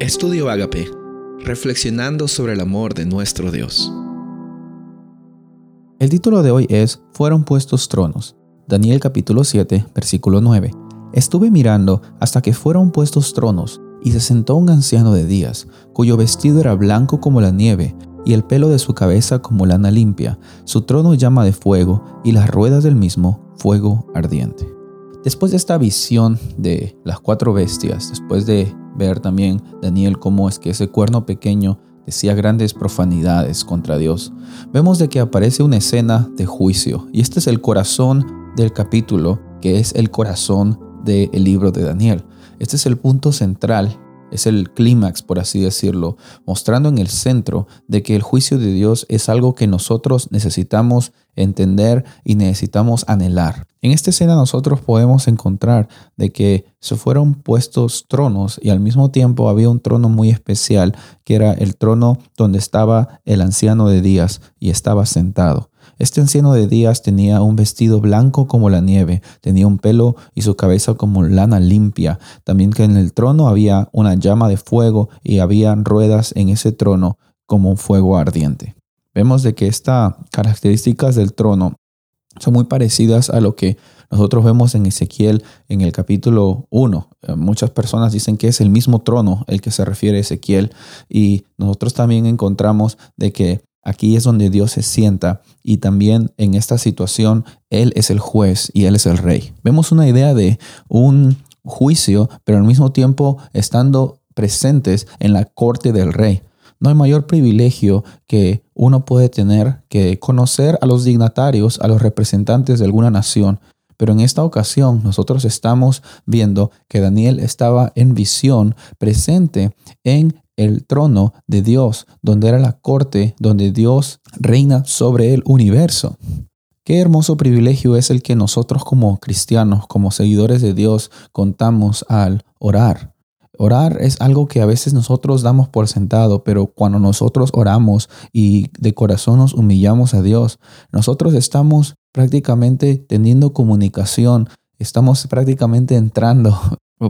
Estudio Agape, reflexionando sobre el amor de nuestro Dios. El título de hoy es Fueron puestos tronos. Daniel capítulo 7, versículo 9. Estuve mirando hasta que fueron puestos tronos, y se sentó un anciano de días, cuyo vestido era blanco como la nieve, y el pelo de su cabeza como lana limpia, su trono llama de fuego, y las ruedas del mismo fuego ardiente. Después de esta visión de las cuatro bestias, después de ver también Daniel cómo es que ese cuerno pequeño decía grandes profanidades contra Dios, vemos de que aparece una escena de juicio y este es el corazón del capítulo que es el corazón del libro de Daniel. Este es el punto central es el clímax, por así decirlo, mostrando en el centro de que el juicio de Dios es algo que nosotros necesitamos entender y necesitamos anhelar. En esta escena nosotros podemos encontrar de que se fueron puestos tronos y al mismo tiempo había un trono muy especial que era el trono donde estaba el anciano de Días y estaba sentado. Este anciano de Días tenía un vestido blanco como la nieve, tenía un pelo y su cabeza como lana limpia. También que en el trono había una llama de fuego y había ruedas en ese trono como un fuego ardiente. Vemos de que estas características del trono son muy parecidas a lo que nosotros vemos en Ezequiel en el capítulo 1. Eh, muchas personas dicen que es el mismo trono el que se refiere a Ezequiel y nosotros también encontramos de que aquí es donde Dios se sienta y también en esta situación Él es el juez y Él es el rey. Vemos una idea de un juicio, pero al mismo tiempo estando presentes en la corte del rey. No hay mayor privilegio que uno puede tener que conocer a los dignatarios, a los representantes de alguna nación. Pero en esta ocasión nosotros estamos viendo que Daniel estaba en visión presente en el trono de Dios, donde era la corte, donde Dios reina sobre el universo. Qué hermoso privilegio es el que nosotros como cristianos, como seguidores de Dios, contamos al orar. Orar es algo que a veces nosotros damos por sentado, pero cuando nosotros oramos y de corazón nos humillamos a Dios, nosotros estamos prácticamente teniendo comunicación, estamos prácticamente entrando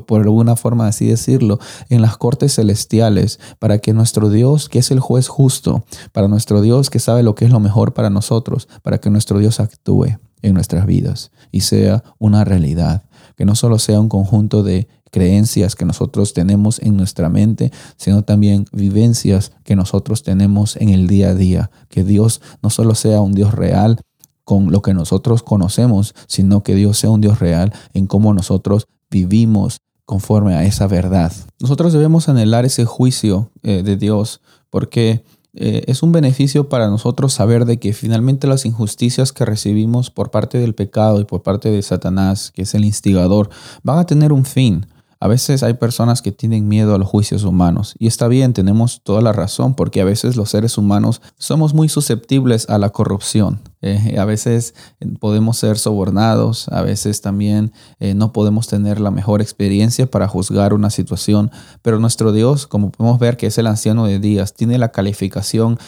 por alguna forma así decirlo, en las cortes celestiales, para que nuestro Dios, que es el juez justo, para nuestro Dios que sabe lo que es lo mejor para nosotros, para que nuestro Dios actúe en nuestras vidas y sea una realidad, que no solo sea un conjunto de creencias que nosotros tenemos en nuestra mente, sino también vivencias que nosotros tenemos en el día a día. Que Dios no solo sea un Dios real con lo que nosotros conocemos, sino que Dios sea un Dios real en cómo nosotros vivimos conforme a esa verdad. Nosotros debemos anhelar ese juicio eh, de Dios porque eh, es un beneficio para nosotros saber de que finalmente las injusticias que recibimos por parte del pecado y por parte de Satanás, que es el instigador, van a tener un fin. A veces hay personas que tienen miedo a los juicios humanos y está bien, tenemos toda la razón porque a veces los seres humanos somos muy susceptibles a la corrupción. Eh, a veces eh, podemos ser sobornados, a veces también eh, no podemos tener la mejor experiencia para juzgar una situación, pero nuestro Dios, como podemos ver que es el anciano de días, tiene la calificación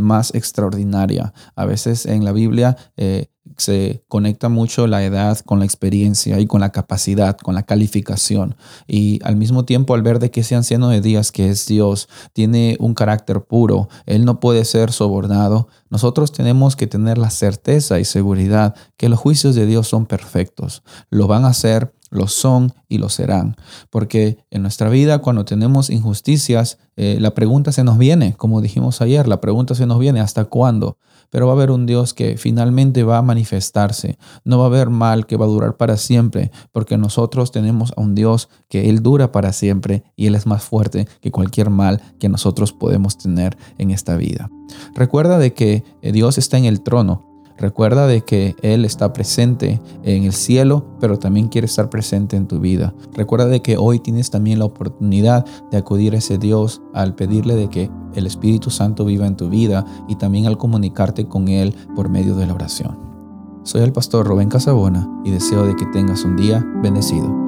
más extraordinaria. A veces en la Biblia se conecta mucho la edad con la experiencia y con la capacidad, con la calificación. Y al mismo tiempo, al ver de que ese anciano de días, que es Dios, tiene un carácter puro, él no puede ser sobornado, nosotros tenemos que tener la certeza y seguridad que los juicios de Dios son perfectos. Lo van a hacer lo son y lo serán. Porque en nuestra vida, cuando tenemos injusticias, eh, la pregunta se nos viene, como dijimos ayer, la pregunta se nos viene, ¿hasta cuándo? Pero va a haber un Dios que finalmente va a manifestarse. No va a haber mal que va a durar para siempre, porque nosotros tenemos a un Dios que Él dura para siempre y Él es más fuerte que cualquier mal que nosotros podemos tener en esta vida. Recuerda de que eh, Dios está en el trono Recuerda de que Él está presente en el cielo, pero también quiere estar presente en tu vida. Recuerda de que hoy tienes también la oportunidad de acudir a ese Dios al pedirle de que el Espíritu Santo viva en tu vida y también al comunicarte con Él por medio de la oración. Soy el pastor Rubén Casabona y deseo de que tengas un día bendecido.